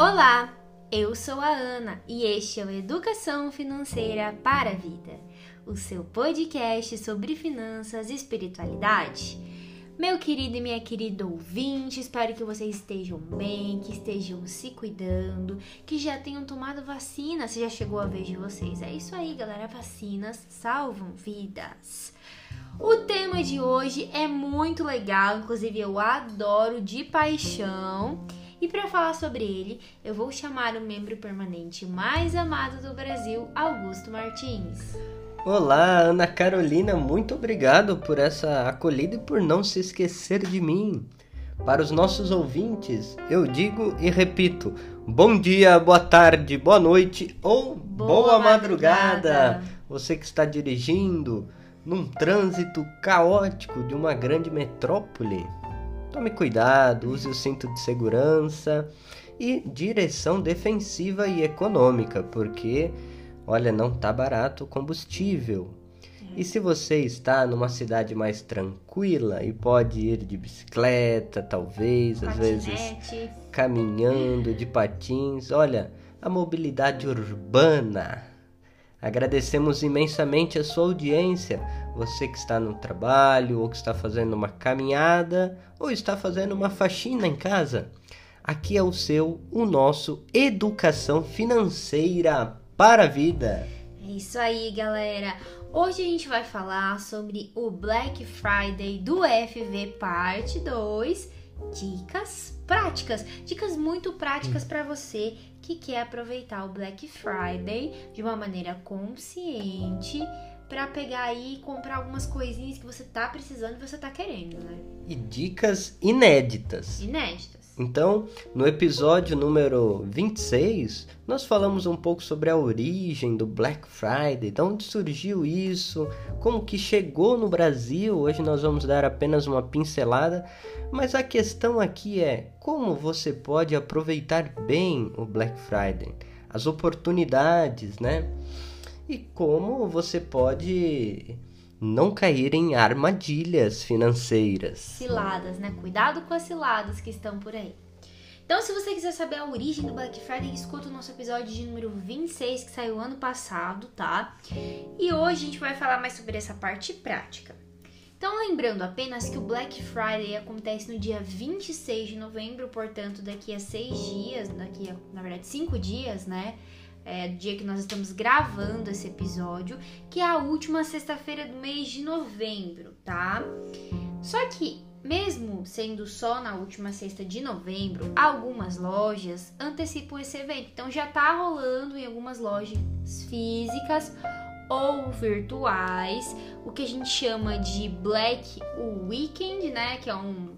Olá, eu sou a Ana e este é o Educação Financeira para a Vida, o seu podcast sobre finanças e espiritualidade. Meu querido e minha querida ouvinte, espero que vocês estejam bem, que estejam se cuidando, que já tenham tomado vacina, se já chegou a vez de vocês. É isso aí, galera, vacinas salvam vidas. O tema de hoje é muito legal, inclusive eu adoro de paixão. E para falar sobre ele, eu vou chamar o membro permanente mais amado do Brasil, Augusto Martins. Olá, Ana Carolina, muito obrigado por essa acolhida e por não se esquecer de mim. Para os nossos ouvintes, eu digo e repito: bom dia, boa tarde, boa noite ou boa, boa madrugada. madrugada. Você que está dirigindo num trânsito caótico de uma grande metrópole. Tome cuidado, use o cinto de segurança e direção defensiva e econômica, porque olha, não tá barato o combustível. E se você está numa cidade mais tranquila e pode ir de bicicleta, talvez, Patinete. às vezes caminhando de patins, olha, a mobilidade urbana. Agradecemos imensamente a sua audiência, você que está no trabalho, ou que está fazendo uma caminhada, ou está fazendo uma faxina em casa. Aqui é o seu, o nosso Educação Financeira para a Vida. É isso aí, galera. Hoje a gente vai falar sobre o Black Friday do FV Parte 2, dicas práticas, dicas muito práticas para você que quer aproveitar o Black Friday de uma maneira consciente para pegar aí e comprar algumas coisinhas que você tá precisando e você tá querendo, né? E dicas inéditas. Inéditas. Então, no episódio número 26, nós falamos um pouco sobre a origem do Black Friday, de onde surgiu isso, como que chegou no Brasil. Hoje nós vamos dar apenas uma pincelada, mas a questão aqui é como você pode aproveitar bem o Black Friday, as oportunidades, né? E como você pode não cair em armadilhas financeiras. Ciladas, né? Cuidado com as ciladas que estão por aí. Então, se você quiser saber a origem do Black Friday, escuta o nosso episódio de número 26, que saiu ano passado, tá? E hoje a gente vai falar mais sobre essa parte prática. Então, lembrando apenas que o Black Friday acontece no dia 26 de novembro, portanto, daqui a seis dias, daqui a, na verdade, cinco dias, né? É, dia que nós estamos gravando esse episódio, que é a última sexta-feira do mês de novembro, tá? Só que, mesmo sendo só na última sexta de novembro, algumas lojas antecipam esse evento. Então já tá rolando em algumas lojas físicas ou virtuais, o que a gente chama de Black Weekend, né? Que é um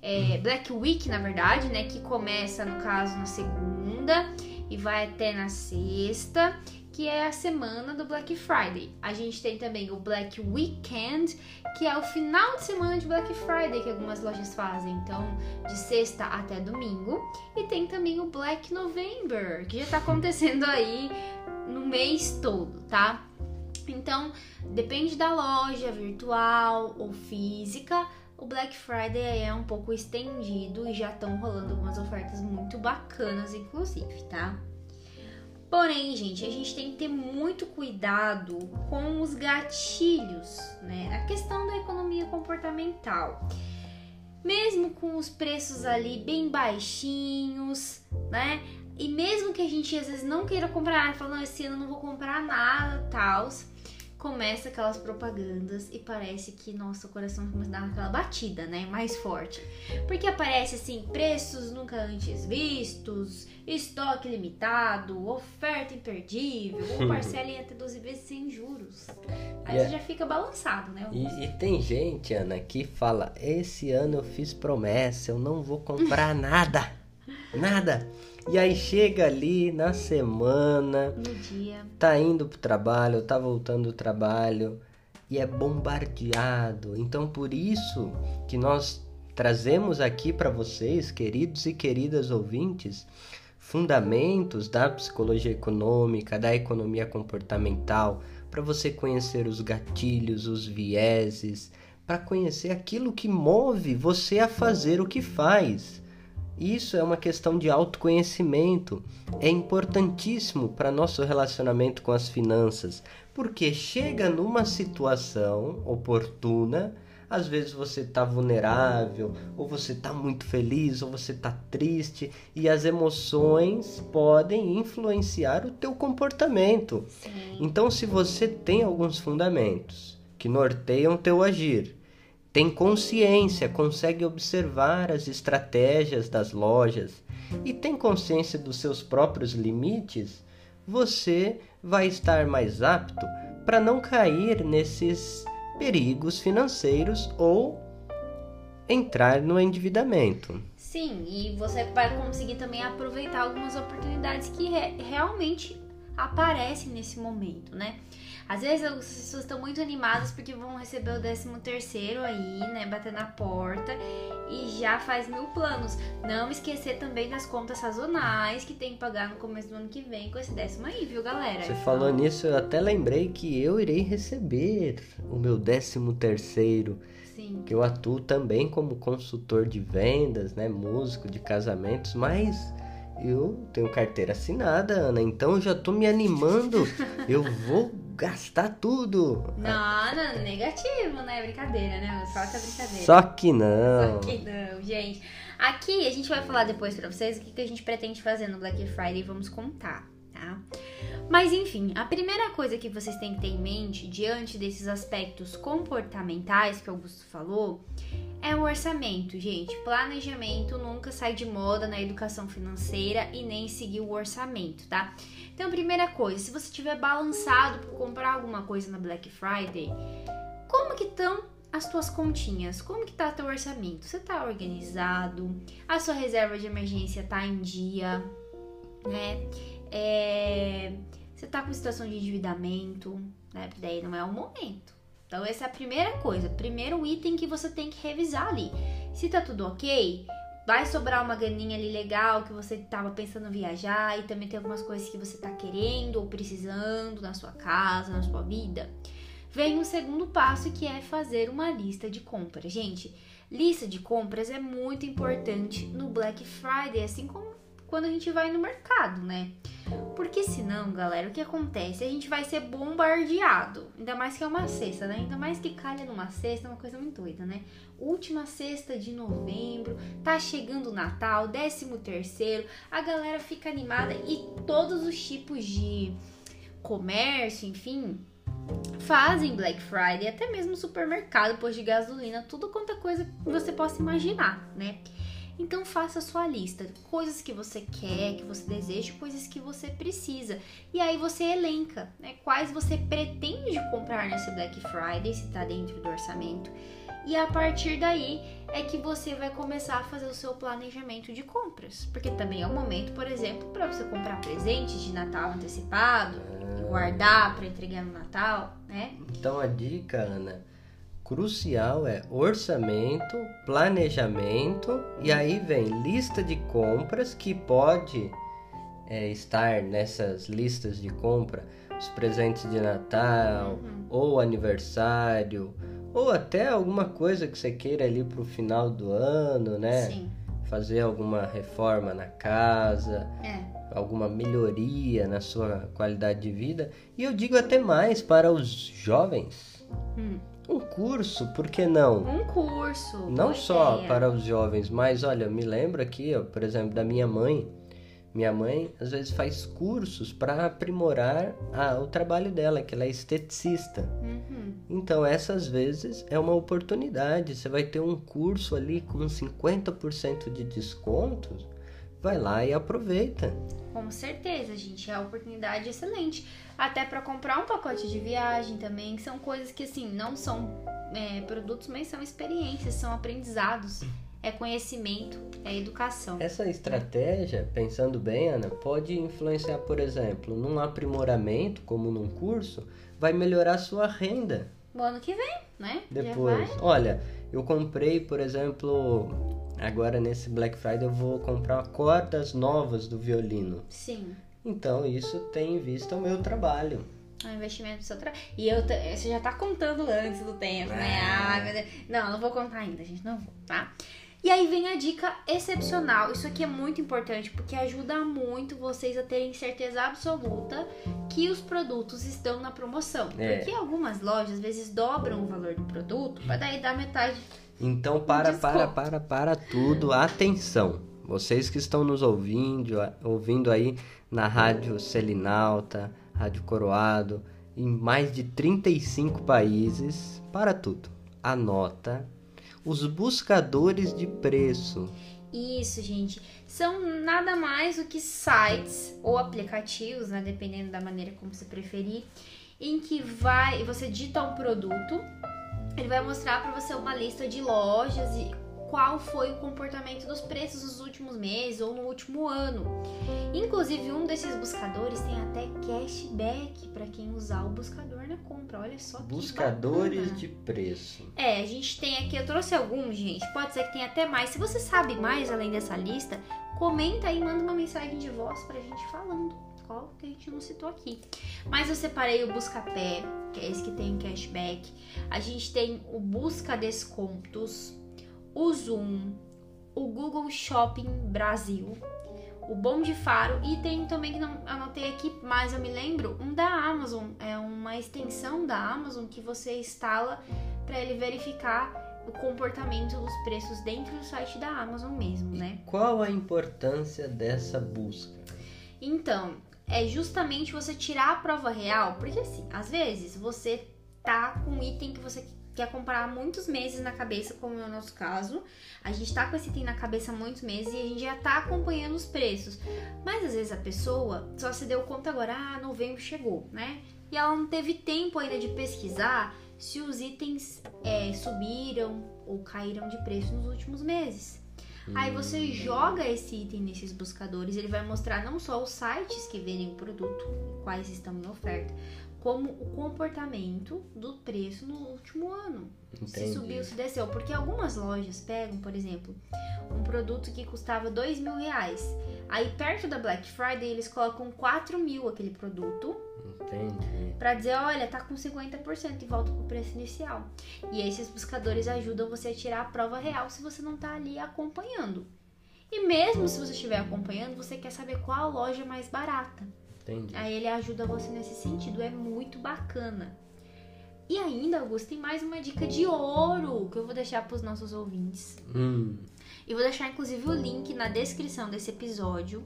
é, Black Week, na verdade, né? Que começa, no caso, na segunda e vai até na sexta, que é a semana do Black Friday. A gente tem também o Black Weekend, que é o final de semana de Black Friday que algumas lojas fazem, então de sexta até domingo. E tem também o Black November, que já tá acontecendo aí no mês todo, tá? Então, depende da loja virtual ou física, o Black Friday é um pouco estendido e já estão rolando algumas ofertas muito bacanas, inclusive, tá? Porém, gente, a gente tem que ter muito cuidado com os gatilhos, né? A questão da economia comportamental. Mesmo com os preços ali bem baixinhos, né? E mesmo que a gente às vezes não queira comprar falando, esse ano não vou comprar nada, tal começa aquelas propagandas e parece que nosso coração começa a dar aquela batida, né? Mais forte. Porque aparece assim, preços nunca antes vistos, estoque limitado, oferta imperdível, ou parcela em até 12 vezes sem juros. Aí yeah. você é já fica balançado, né? E, e, tem gente, Ana, que fala: esse ano eu fiz promessa, eu não vou comprar nada. Nada. E aí chega ali na semana, no dia, tá indo pro trabalho, tá voltando do trabalho e é bombardeado. Então por isso que nós trazemos aqui para vocês, queridos e queridas ouvintes, fundamentos da psicologia econômica, da economia comportamental, para você conhecer os gatilhos, os vieses, para conhecer aquilo que move você a fazer o que faz. Isso é uma questão de autoconhecimento. É importantíssimo para nosso relacionamento com as finanças, porque chega numa situação oportuna, às vezes você está vulnerável, ou você está muito feliz, ou você está triste, e as emoções podem influenciar o teu comportamento. Então, se você tem alguns fundamentos que norteiam teu agir, tem consciência, consegue observar as estratégias das lojas e tem consciência dos seus próprios limites, você vai estar mais apto para não cair nesses perigos financeiros ou entrar no endividamento. Sim, e você vai conseguir também aproveitar algumas oportunidades que re realmente aparecem nesse momento, né? Às vezes as pessoas estão muito animadas porque vão receber o 13 terceiro aí, né? Bater na porta e já faz mil planos. Não esquecer também das contas sazonais que tem que pagar no começo do ano que vem com esse décimo aí, viu, galera? Você falou nisso, eu até lembrei que eu irei receber o meu 13 terceiro. Sim. Que eu atuo também como consultor de vendas, né? Músico de casamentos, mas eu tenho carteira assinada, Ana, então eu já tô me animando. eu vou gastar tudo. Não, não, negativo, né? Brincadeira, né? Só que é brincadeira. Só que não. Só que não, gente. Aqui a gente vai falar depois pra vocês o que, que a gente pretende fazer no Black Friday. Vamos contar, tá? Mas enfim, a primeira coisa que vocês têm que ter em mente diante desses aspectos comportamentais que o Augusto falou é o orçamento, gente. Planejamento nunca sai de moda na educação financeira e nem seguir o orçamento, tá? Então, primeira coisa, se você tiver balançado por comprar alguma coisa na Black Friday, como que estão as tuas continhas? Como que tá teu orçamento? Você tá organizado? A sua reserva de emergência tá em dia, né? É... Você tá com situação de endividamento, né? Daí não é o momento. Então, essa é a primeira coisa, primeiro item que você tem que revisar ali. Se tá tudo ok, vai sobrar uma graninha ali legal que você tava pensando viajar e também tem algumas coisas que você tá querendo ou precisando na sua casa, na sua vida. Vem o segundo passo que é fazer uma lista de compras. Gente, lista de compras é muito importante no Black Friday, assim como quando a gente vai no mercado, né? Porque senão, galera, o que acontece? A gente vai ser bombardeado. Ainda mais que é uma sexta, né? Ainda mais que calha numa sexta, é uma coisa muito doida, né? Última sexta de novembro, tá chegando o Natal, décimo terceiro, a galera fica animada e todos os tipos de comércio, enfim, fazem Black Friday, até mesmo supermercado, posto de gasolina, tudo quanto é coisa que você possa imaginar, né? Então faça a sua lista, coisas que você quer, que você deseja, coisas que você precisa. E aí você elenca, né, quais você pretende comprar nesse Black Friday, se está dentro do orçamento. E a partir daí é que você vai começar a fazer o seu planejamento de compras, porque também é o momento, por exemplo, para você comprar presentes de Natal antecipado, e guardar para entregar no Natal, né? Então a dica, Ana, crucial é orçamento, planejamento e aí vem lista de compras que pode é, estar nessas listas de compra os presentes de Natal Uhum. ou aniversário ou até alguma coisa que você queira ali pro final do ano, né? Sim, Fazer alguma reforma na casa, é. alguma melhoria na sua qualidade de vida. E eu digo até mais para os jovens. Hum. Um curso, por que não? Um curso. Não só ideia. para os jovens, mas olha, me lembro aqui, ó, por exemplo, da minha mãe. Minha mãe às vezes faz cursos para aprimorar a- o trabalho dela, que ela é esteticista. Uhum. Então, essas vezes é uma oportunidade. Você vai ter um curso ali com 50% de descontos. Vai lá e aproveita. Com certeza, gente, é uma oportunidade excelente. Até para comprar um pacote de viagem também, que são coisas que assim não são é, produtos, mas são experiências, são aprendizados, é conhecimento, é educação. Essa estratégia, pensando bem, Ana, pode influenciar, por exemplo, num aprimoramento, como num curso, vai melhorar a sua renda. O ano que vem, né? Depois, olha, eu comprei, por exemplo, agora nesse Black Friday eu vou comprar cordas novas do violino. Sim. Então isso tem em vista o meu trabalho. É um investimento do seu trabalho. E eu, você já tá contando antes do tempo, né? Ai, meu Deus. Não, não vou contar ainda, gente. Não vou, tá? E aí vem a dica excepcional. Isso aqui é muito importante porque ajuda muito vocês a terem certeza absoluta que os produtos estão na promoção. É. Porque algumas lojas às vezes dobram o valor do produto para daí dar metade. Então para, desconto. para, para, para tudo. Atenção. Vocês que estão nos ouvindo, ouvindo aí na Rádio Selinalta, Rádio Coroado, em mais de 35 países, para tudo. Anota os buscadores de preço. Isso, gente. São nada mais do que sites ou aplicativos, né, dependendo da maneira como você preferir, em que vai, você digita um produto, ele vai mostrar para você uma lista de lojas e qual foi o comportamento dos preços nos últimos meses ou no último ano. Inclusive, um desses buscadores tem até cashback para quem usar o buscador na compra. Olha só que Buscadores bacana. de preço. É, a gente tem aqui, eu trouxe alguns, gente. Pode ser que tenha até mais. Se você sabe mais além dessa lista, comenta aí, manda uma mensagem de voz pra gente falando. Qual que a gente não citou aqui. Mas eu separei o Buscapé, que é esse que tem cashback. A gente tem o Busca Descontos, o Zoom, o Google Shopping Brasil, o Bom de Faro e tem também que não anotei aqui, mas eu me lembro, um da Amazon, é uma extensão da Amazon que você instala para ele verificar o comportamento dos preços dentro do site da Amazon mesmo, né? Qual a importância dessa busca? Então, é justamente você tirar a prova real, porque assim, às vezes você tá com um item que você quer comprar há muitos meses na cabeça, como é o nosso caso. A gente tá com esse item na cabeça há muitos meses e a gente já tá acompanhando os preços. Mas às vezes a pessoa só se deu conta agora, ah, novembro chegou, né? E ela não teve tempo ainda de pesquisar se os itens é, subiram ou caíram de preço nos últimos meses. Aí você joga esse item nesses buscadores, ele vai mostrar não só os sites que vendem o produto, quais estão em oferta, como o comportamento do preço no último ano. Se Entendi. subiu, se desceu. Porque algumas lojas pegam, por exemplo, um produto que custava dois mil reais. Aí perto da Black Friday eles colocam 4 mil aquele produto Entendi. Pra dizer, olha, tá com 50% e volta pro preço inicial. E esses buscadores ajudam você a tirar a prova real se você não tá ali acompanhando. E mesmo se você estiver acompanhando, você quer saber qual a loja mais barata. Entendi. Aí ele ajuda você nesse sentido, é muito bacana. E ainda, Augusto, tem mais uma dica de ouro que eu vou deixar pros nossos ouvintes. Hum, E vou deixar inclusive o link na descrição desse episódio,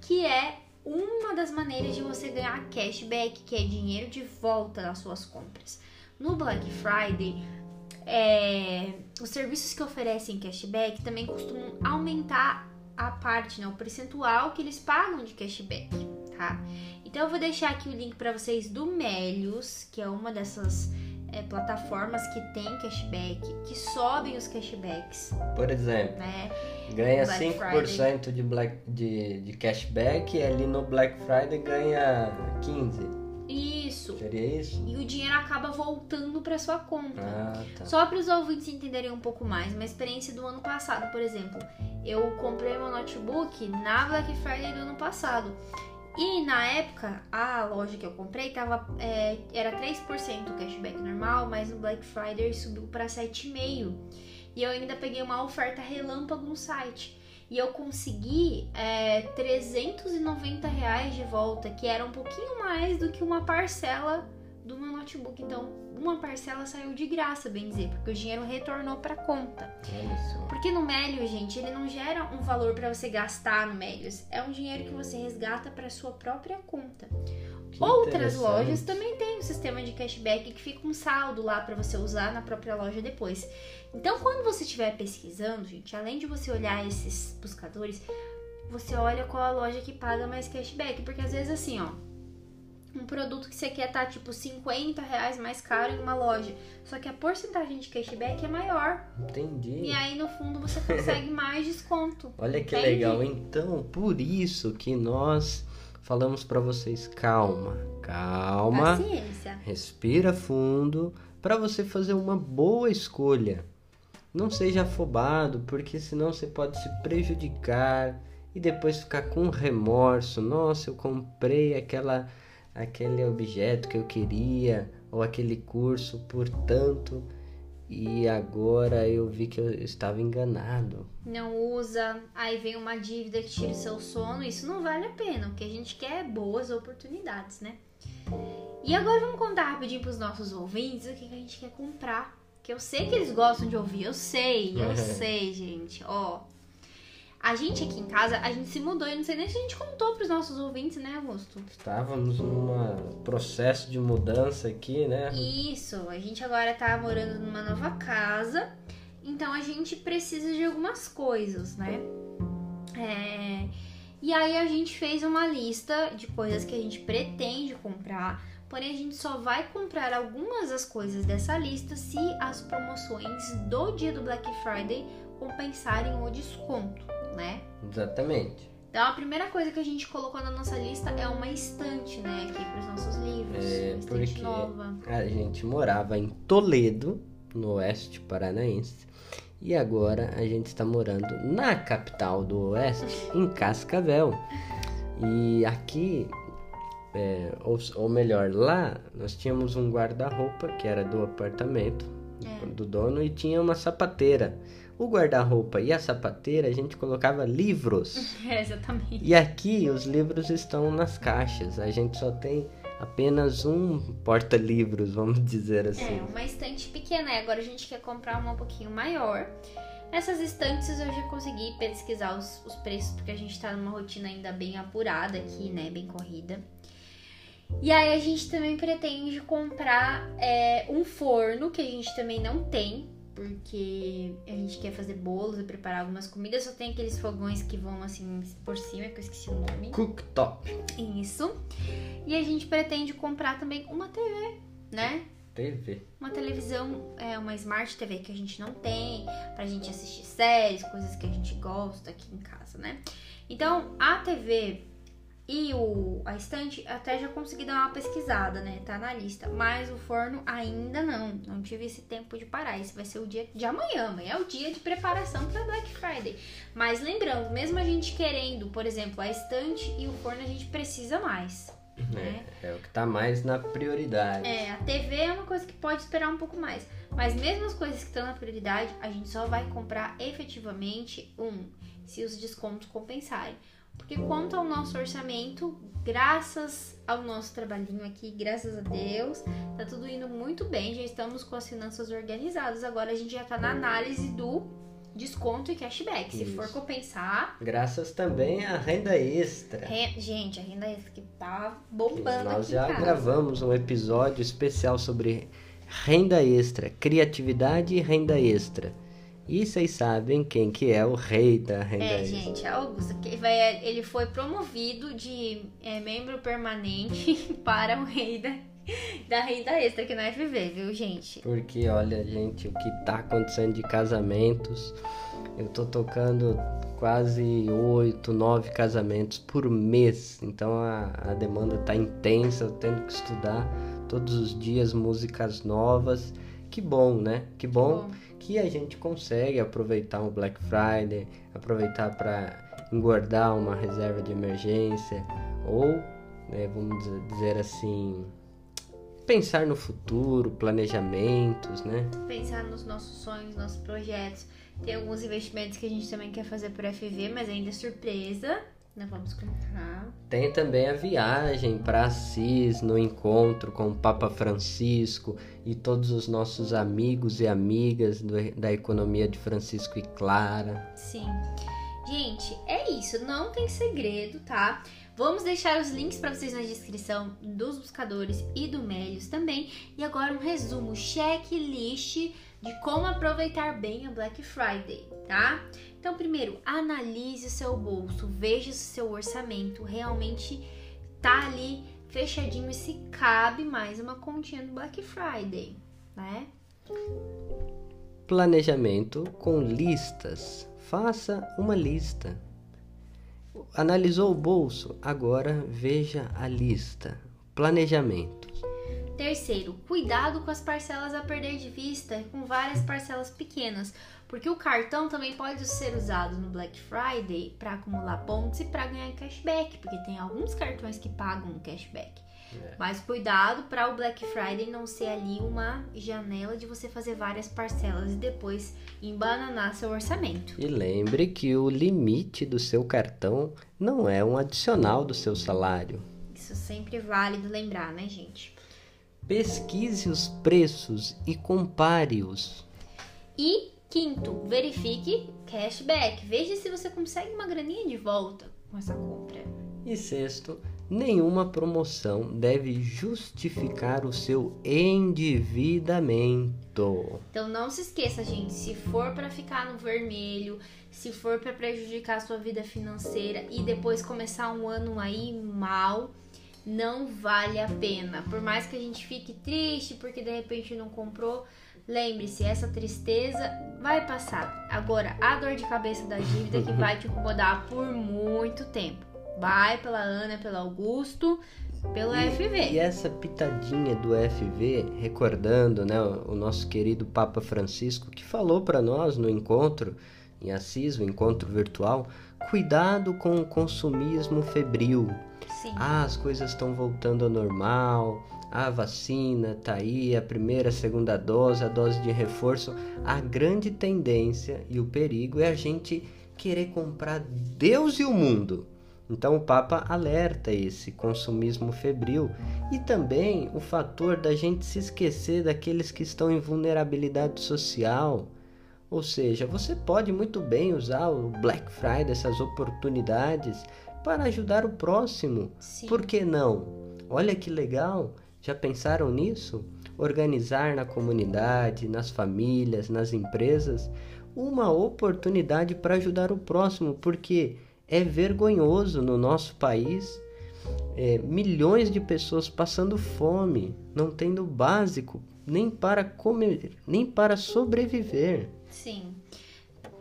que é uma das maneiras de você ganhar cashback, que é dinheiro de volta das suas compras. No Black Friday, é, os serviços que oferecem cashback também costumam aumentar a parte, né, o percentual que eles pagam de cashback, tá? Então eu vou deixar aqui o link para vocês do Melios, que é uma dessas é, plataformas que tem cashback, que sobem os cashbacks, por exemplo, né? ganha Black 5% de, black, de, de cashback e ali no Black Friday ganha 15%. Isso. Seria isso? E o dinheiro acaba voltando para sua conta. Ah, tá. Só para os ouvintes entenderem um pouco mais, uma experiência do ano passado, por exemplo. Eu comprei meu notebook na Black Friday do ano passado. E na época, a loja que eu comprei tava, é, era 3% o cashback normal, mas no Black Friday subiu para 7,5%. E eu ainda peguei uma oferta relâmpago no site. E eu consegui é, 390 reais de volta, que era um pouquinho mais do que uma parcela do meu notebook. Então, uma parcela saiu de graça, bem dizer, porque o dinheiro retornou para conta. Só. Porque no Melios, gente, ele não gera um valor para você gastar no Melios, é um dinheiro que você resgata para sua própria conta. Que Outras lojas também têm um sistema de cashback que fica um saldo lá para você usar na própria loja depois. Então, quando você estiver pesquisando, gente, além de você olhar esses buscadores, você olha qual a loja que paga mais cashback, porque às vezes assim, ó, um produto que você quer tá tipo 50 reais mais caro em uma loja, só que a porcentagem de cashback é maior. Entendi. E aí no fundo você consegue mais desconto. Olha que legal. Então, por isso que nós falamos para vocês, calma, calma, Paciência. respira fundo para você fazer uma boa escolha. Não seja afobado, porque senão você pode se prejudicar e depois ficar com remorso. Nossa, eu comprei aquela aquele objeto que eu queria ou aquele curso por tanto e agora eu vi que eu estava enganado. Não usa, aí vem uma dívida que tira o seu sono, isso não vale a pena. O que a gente quer é boas oportunidades, né? E agora vamos contar rapidinho pros nossos ouvintes o que, que a gente quer comprar. Que eu sei que eles gostam de ouvir, eu sei, eu sei, gente. Ó, a gente aqui em casa, a gente se mudou e não sei nem se a gente contou pros nossos ouvintes, né, Augusto? Estávamos num processo de mudança aqui, né? Isso, a gente agora tá morando numa nova casa, então a gente precisa de algumas coisas, né? É... E aí a gente fez uma lista de coisas que a gente pretende comprar, porém a gente só vai comprar algumas das coisas dessa lista se as promoções do dia do Black Friday compensarem o desconto né? Exatamente. Então a primeira coisa que a gente colocou na nossa lista é uma estante, né, aqui para os nossos livros, É, porque nova. a gente morava em Toledo, no oeste paranaense, e agora a gente está morando na capital do oeste, em Cascavel. E aqui, é, ou, ou melhor, lá nós tínhamos um guarda-roupa que era do apartamento É. do dono e tinha uma sapateira. O guarda-roupa e a sapateira a gente colocava livros. É, exatamente. E aqui os livros estão nas caixas. A gente só tem apenas um porta-livros, vamos dizer assim. É, uma estante pequena, e agora a gente quer comprar uma um pouquinho maior. Essas estantes eu já consegui pesquisar os, os preços, porque a gente tá numa rotina ainda bem apurada aqui, né? Bem corrida. E aí a gente também pretende comprar é, um forno, que a gente também não tem, porque a gente quer fazer bolos e preparar algumas comidas. Só tem aqueles fogões que vão assim por cima, que eu esqueci o nome. Cooktop. Isso. E a gente pretende comprar também uma TV, né? TV. Uma televisão, é, uma Smart TV que a gente não tem, pra gente assistir séries, coisas que a gente gosta aqui em casa, né? Então, a TV e o, a estante até já consegui dar uma pesquisada, né? Tá na lista. Mas o forno ainda não. Não tive esse tempo de parar. Esse vai ser o dia de amanhã. Amanhã é o dia de preparação para Black Friday. Mas lembrando, mesmo a gente querendo, por exemplo, a estante e o forno, a gente precisa mais. Né? É, é o que tá mais na prioridade. É, a TV é uma coisa que pode esperar um pouco mais. Mas mesmo as coisas que estão na prioridade, a gente só vai comprar efetivamente um, se os descontos compensarem. Porque quanto ao nosso orçamento, graças ao nosso trabalhinho aqui, graças a Deus, tá tudo indo muito bem, já estamos com as finanças organizadas. Agora a gente já tá na análise do desconto e cashback. Se Isso. for compensar, Graças também à renda extra. re- gente, a renda extra que tá bombando Nós já gravamos um episódio especial sobre renda extra, criatividade e renda extra. E vocês sabem quem que é o rei da renda É, extra. gente, a Augusta, que vai, ele foi promovido de é, membro permanente para o rei da, da renda extra aqui na FV, viu, gente? Porque olha, gente, o que tá acontecendo de casamentos, eu tô tocando quase oito, nove casamentos por mês. Então a, a demanda tá intensa, eu tendo que estudar todos os dias músicas novas. Que bom, né? Que bom, que a gente consegue aproveitar um Black Friday, aproveitar para engordar uma reserva de emergência ou, né, vamos dizer assim, pensar no futuro, planejamentos, né? Pensar nos nossos sonhos, nossos projetos. Tem alguns investimentos que a gente também quer fazer por FV, mas ainda é surpresa. Não vamos contar. Tem também a viagem para Assis no encontro com o Papa Francisco e todos os nossos amigos e amigas do- da economia de Francisco e Clara. Sim. Gente, é isso. Não tem segredo, tá? Vamos deixar os links para vocês na descrição dos buscadores e do Melios também. E agora um resumo, checklist de como aproveitar bem a Black Friday, tá? Então, primeiro, analise o seu bolso, veja se o seu orçamento realmente tá ali fechadinho e se cabe mais uma continha do Black Friday, né? Planejamento com listas. Faça uma lista. Analisou o bolso? Agora veja a lista. Planejamento. Terceiro, cuidado com as parcelas a perder de vista com várias parcelas pequenas, porque o cartão também pode ser usado no Black Friday para acumular pontos e para ganhar cashback, porque tem alguns cartões que pagam cashback. É. Mas cuidado para o Black Friday não ser ali uma janela de você fazer várias parcelas e depois embananar seu orçamento. E lembre que o limite do seu cartão não é um adicional do seu salário. Isso sempre é válido lembrar, né, gente? Pesquise os preços e compare-os. E quinto, verifique cashback. Veja se você consegue uma graninha de volta com essa compra. E sexto, nenhuma promoção deve justificar o seu endividamento. Então não se esqueça, gente, se for para ficar no vermelho, se for para prejudicar a sua vida financeira e depois começar um ano aí mal, não vale a pena. Por mais que a gente fique triste porque de repente não comprou, lembre-se, essa tristeza vai passar. Agora, a dor de cabeça da dívida que vai te incomodar por muito tempo. Vai pela Ana, pelo Augusto, pelo E- FV. E essa pitadinha do FV, recordando né, o o nosso querido Papa Francisco, que falou para nós no encontro em Assis, o encontro virtual, cuidado com o consumismo febril. Sim. Ah, as coisas estão voltando ao normal, a vacina tá aí, a primeira, a segunda dose, a dose de reforço. A grande tendência e o perigo é a gente querer comprar Deus e o mundo. Então o Papa alerta esse consumismo febril e também o fator da gente se esquecer daqueles que estão em vulnerabilidade social. Ou seja, você pode muito bem usar o Black Friday, essas oportunidades, para ajudar o próximo. Sim. Por que não? Olha que legal! Já pensaram nisso? Organizar na comunidade, nas famílias, nas empresas, uma oportunidade para ajudar o próximo, porque é vergonhoso no nosso país é, milhões de pessoas passando fome, não tendo básico nem para comer, nem para sobreviver. Sim.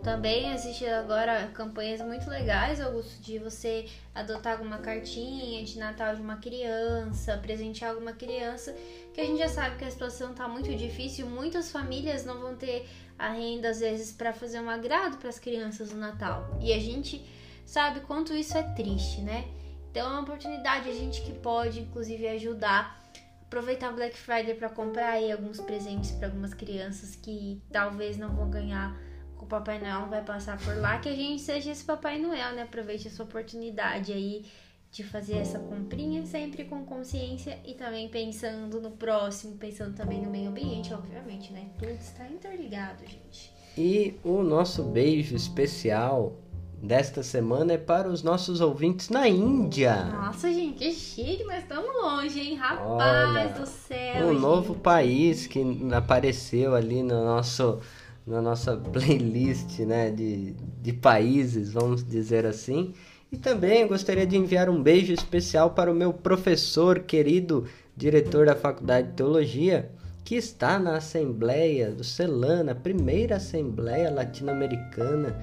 Também existe agora campanhas muito legais, Augusto, de você adotar alguma cartinha de Natal de uma criança, presentear alguma criança, que a gente já sabe que a situação tá muito difícil, muitas famílias não vão ter a renda às vezes para fazer um agrado para as crianças no Natal. E a gente sabe quanto isso é triste, né? Então é uma oportunidade a gente que pode inclusive ajudar aproveitar o Black Friday para comprar aí alguns presentes para algumas crianças que talvez não vão ganhar o Papai Noel vai passar por lá, que a gente seja esse Papai Noel, né? Aproveite essa oportunidade aí de fazer essa comprinha sempre com consciência e também pensando no próximo, pensando também no meio ambiente, obviamente, né? Tudo está interligado, gente. E o nosso beijo especial desta semana é para os nossos ouvintes na Índia. Nossa, gente, que chique, mas estamos longe, hein? Rapaz Olha, do céu. Um gente. novo país que apareceu ali no nosso na nossa playlist né, de, de países, vamos dizer assim. E também gostaria de enviar um beijo especial para o meu professor querido, diretor da Faculdade de Teologia, que está na Assembleia do Celana, a primeira Assembleia Latino-Americana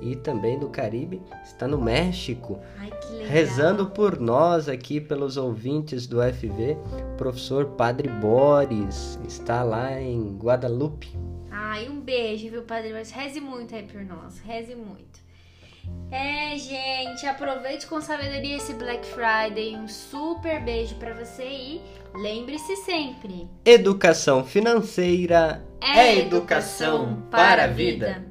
e também do Caribe, está no México. Ai. Rezando por nós aqui, pelos ouvintes do FV, professor Padre Boris está lá em Guadalupe. Ai, um beijo, viu, Padre? Mas reze muito aí por nós, reze muito. É, gente, aproveite com sabedoria esse Black Friday. Um super beijo pra você e lembre-se sempre: Educação financeira é educação para a vida.